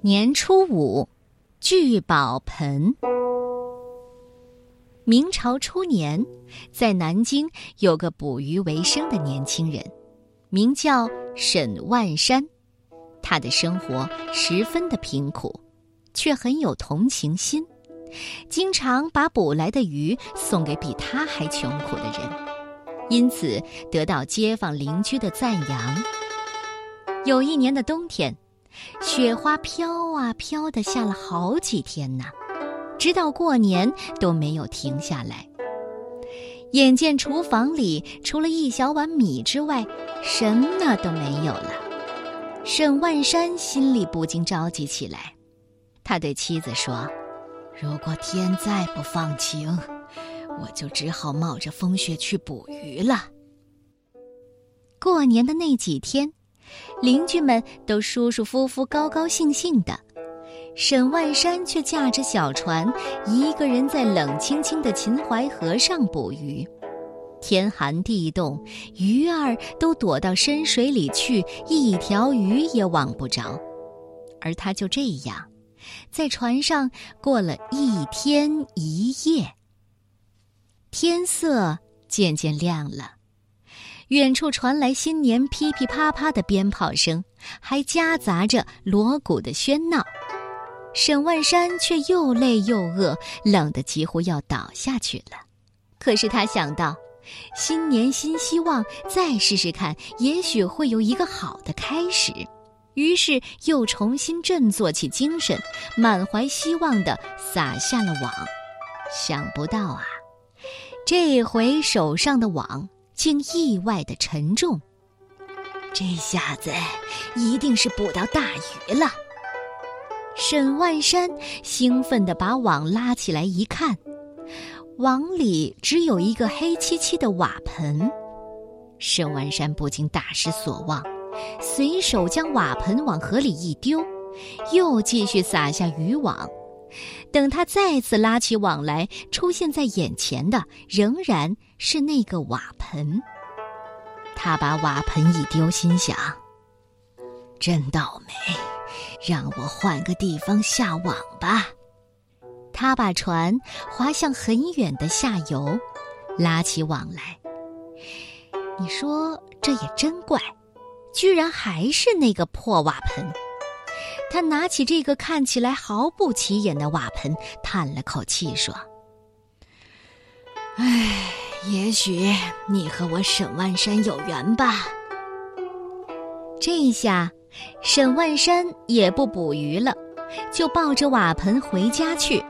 年初五，聚宝盆。明朝初年，在南京有个捕鱼为生的年轻人，名叫沈万山。他的生活十分的贫苦，却很有同情心，经常把捕来的鱼送给比他还穷苦的人，因此得到街坊邻居的赞扬。有一年的冬天。雪花飘啊飘的，下了好几天呢，直到过年都没有停下来。眼见厨房里除了一小碗米之外，什么都没有了，沈万山心里不禁着急起来。他对妻子说：“如果天再不放晴，我就只好冒着风雪去捕鱼了。”过年的那几天。邻居们都舒舒服服、高高兴兴的，沈万山却驾着小船，一个人在冷清清的秦淮河上捕鱼。天寒地冻，鱼儿都躲到深水里去，一条鱼也网不着。而他就这样，在船上过了一天一夜。天色渐渐亮了。远处传来新年噼噼啪啪的鞭炮声，还夹杂着锣鼓的喧闹。沈万山却又累又饿，冷得几乎要倒下去了。可是他想到，新年新希望，再试试看，也许会有一个好的开始。于是又重新振作起精神，满怀希望地撒下了网。想不到啊，这回手上的网。竟意外的沉重，这下子一定是捕到大鱼了。沈万山兴奋地把网拉起来一看，网里只有一个黑漆漆的瓦盆。沈万山不禁大失所望，随手将瓦盆往河里一丢，又继续撒下渔网。等他再次拉起网来，出现在眼前的仍然是那个瓦盆。他把瓦盆一丢，心想：“真倒霉，让我换个地方下网吧。”他把船划向很远的下游，拉起网来。你说这也真怪，居然还是那个破瓦盆。他拿起这个看起来毫不起眼的瓦盆，叹了口气说：“唉，也许你和我沈万山有缘吧。”这下，沈万山也不捕鱼了，就抱着瓦盆回家去。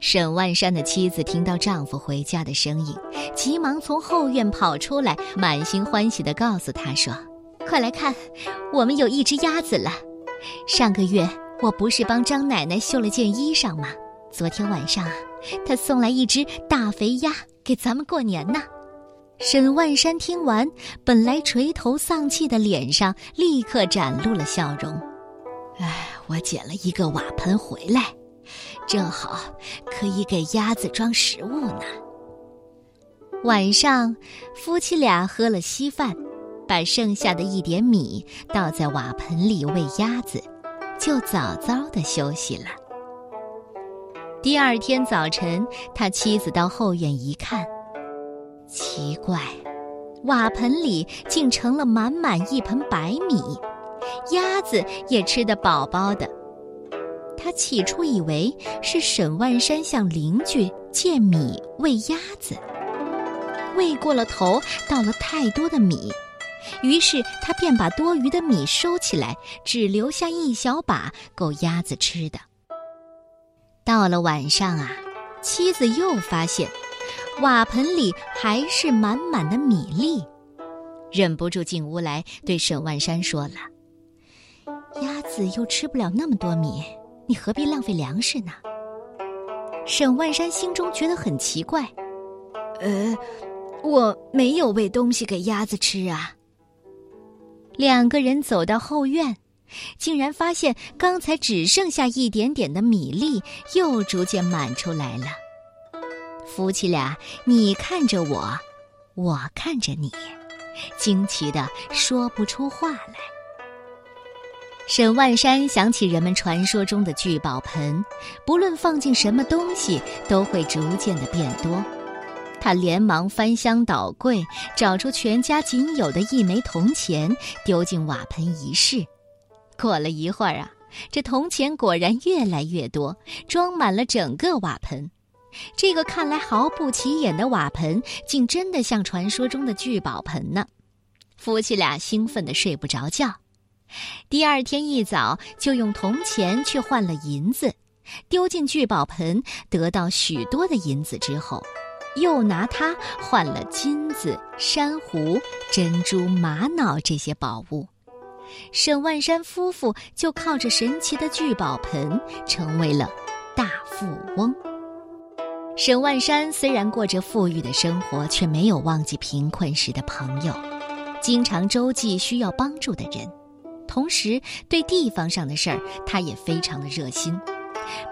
沈万山的妻子听到丈夫回家的声音，急忙从后院跑出来，满心欢喜地告诉他说：“快来看，我们有一只鸭子了。”上个月我不是帮张奶奶绣了件衣裳吗？昨天晚上啊，她送来一只大肥鸭给咱们过年呢。沈万山听完，本来垂头丧气的脸上立刻展露了笑容。哎，我捡了一个瓦盆回来，正好可以给鸭子装食物呢。晚上，夫妻俩喝了稀饭。把剩下的一点米倒在瓦盆里喂鸭子，就早早的休息了。第二天早晨，他妻子到后院一看，奇怪，瓦盆里竟盛了满满一盆白米，鸭子也吃得饱饱的。他起初以为是沈万山向邻居借米喂鸭子，喂过了头，倒了太多的米。于是他便把多余的米收起来，只留下一小把够鸭子吃的。到了晚上啊，妻子又发现瓦盆里还是满满的米粒，忍不住进屋来对沈万山说了：“鸭子又吃不了那么多米，你何必浪费粮食呢？”沈万山心中觉得很奇怪：“呃，我没有喂东西给鸭子吃啊。”两个人走到后院，竟然发现刚才只剩下一点点的米粒又逐渐满出来了。夫妻俩你看着我，我看着你，惊奇的说不出话来。沈万山想起人们传说中的聚宝盆，不论放进什么东西，都会逐渐的变多。他连忙翻箱倒柜，找出全家仅有的一枚铜钱，丢进瓦盆一试。过了一会儿啊，这铜钱果然越来越多，装满了整个瓦盆。这个看来毫不起眼的瓦盆，竟真的像传说中的聚宝盆呢！夫妻俩兴奋的睡不着觉。第二天一早，就用铜钱去换了银子，丢进聚宝盆，得到许多的银子之后。又拿它换了金子、珊瑚、珍珠、玛瑙这些宝物，沈万山夫妇就靠着神奇的聚宝盆成为了大富翁。沈万山虽然过着富裕的生活，却没有忘记贫困时的朋友，经常周济需要帮助的人，同时对地方上的事儿他也非常的热心，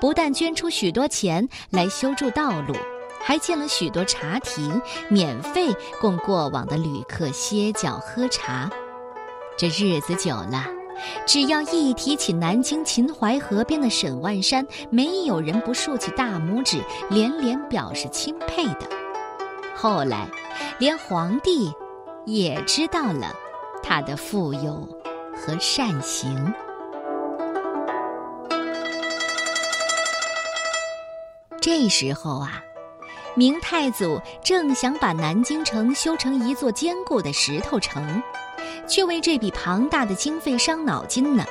不但捐出许多钱来修筑道路。还建了许多茶亭，免费供过往的旅客歇脚喝茶。这日子久了，只要一提起南京秦淮河边的沈万山，没有人不竖起大拇指，连连表示钦佩的。后来，连皇帝也知道了他的富有和善行。这时候啊。明太祖正想把南京城修成一座坚固的石头城，却为这笔庞大的经费伤脑筋呢。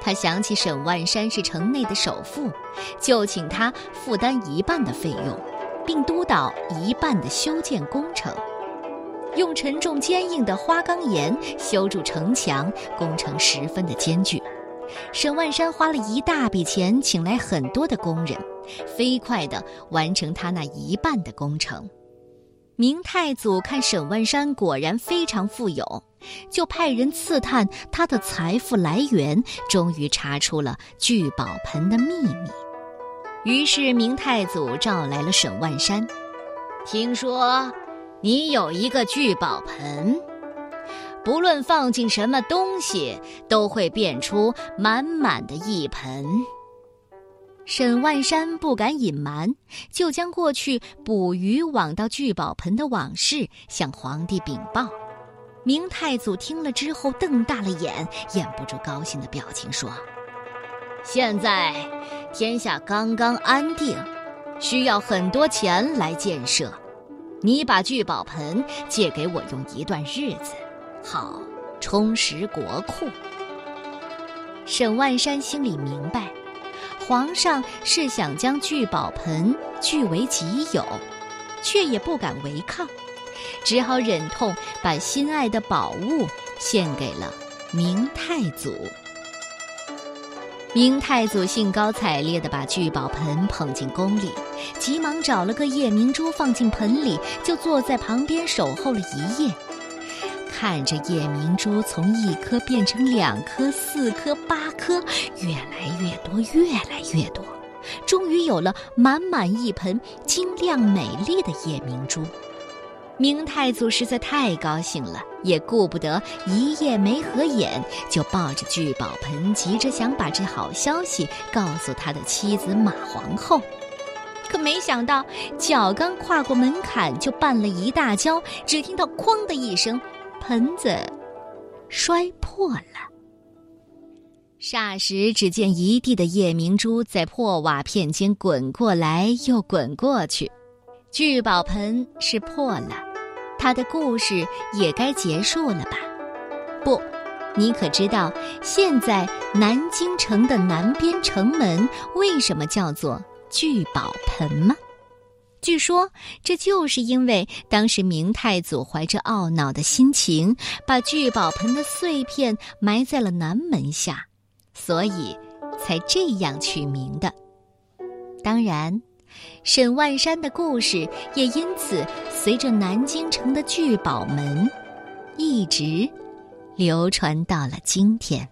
他想起沈万山是城内的首富，就请他负担一半的费用，并督导一半的修建工程。用沉重坚硬的花岗岩修筑城墙，工程十分的艰巨。沈万山花了一大笔钱，请来很多的工人。飞快地完成他那一半的工程。明太祖看沈万山果然非常富有，就派人刺探他的财富来源，终于查出了聚宝盆的秘密。于是明太祖召来了沈万山，听说你有一个聚宝盆，不论放进什么东西，都会变出满满的一盆。沈万山不敢隐瞒，就将过去捕鱼网到聚宝盆的往事向皇帝禀报。明太祖听了之后，瞪大了眼，掩不住高兴的表情，说：“现在天下刚刚安定，需要很多钱来建设，你把聚宝盆借给我用一段日子，好充实国库。”沈万山心里明白。皇上是想将聚宝盆据为己有，却也不敢违抗，只好忍痛把心爱的宝物献给了明太祖。明太祖兴高采烈地把聚宝盆捧进宫里，急忙找了个夜明珠放进盆里，就坐在旁边守候了一夜。看着夜明珠从一颗变成两颗、四颗、八颗，越来越多，越来越多，终于有了满满一盆晶亮美丽的夜明珠。明太祖实在太高兴了，也顾不得一夜没合眼，就抱着聚宝盆，急着想把这好消息告诉他的妻子马皇后。可没想到，脚刚跨过门槛，就绊了一大跤，只听到“哐”的一声。盆子摔破了，霎时只见一地的夜明珠在破瓦片间滚过来又滚过去，聚宝盆是破了，它的故事也该结束了吧？不，你可知道现在南京城的南边城门为什么叫做聚宝盆吗？据说，这就是因为当时明太祖怀着懊恼的心情，把聚宝盆的碎片埋在了南门下，所以才这样取名的。当然，沈万山的故事也因此随着南京城的聚宝门，一直流传到了今天。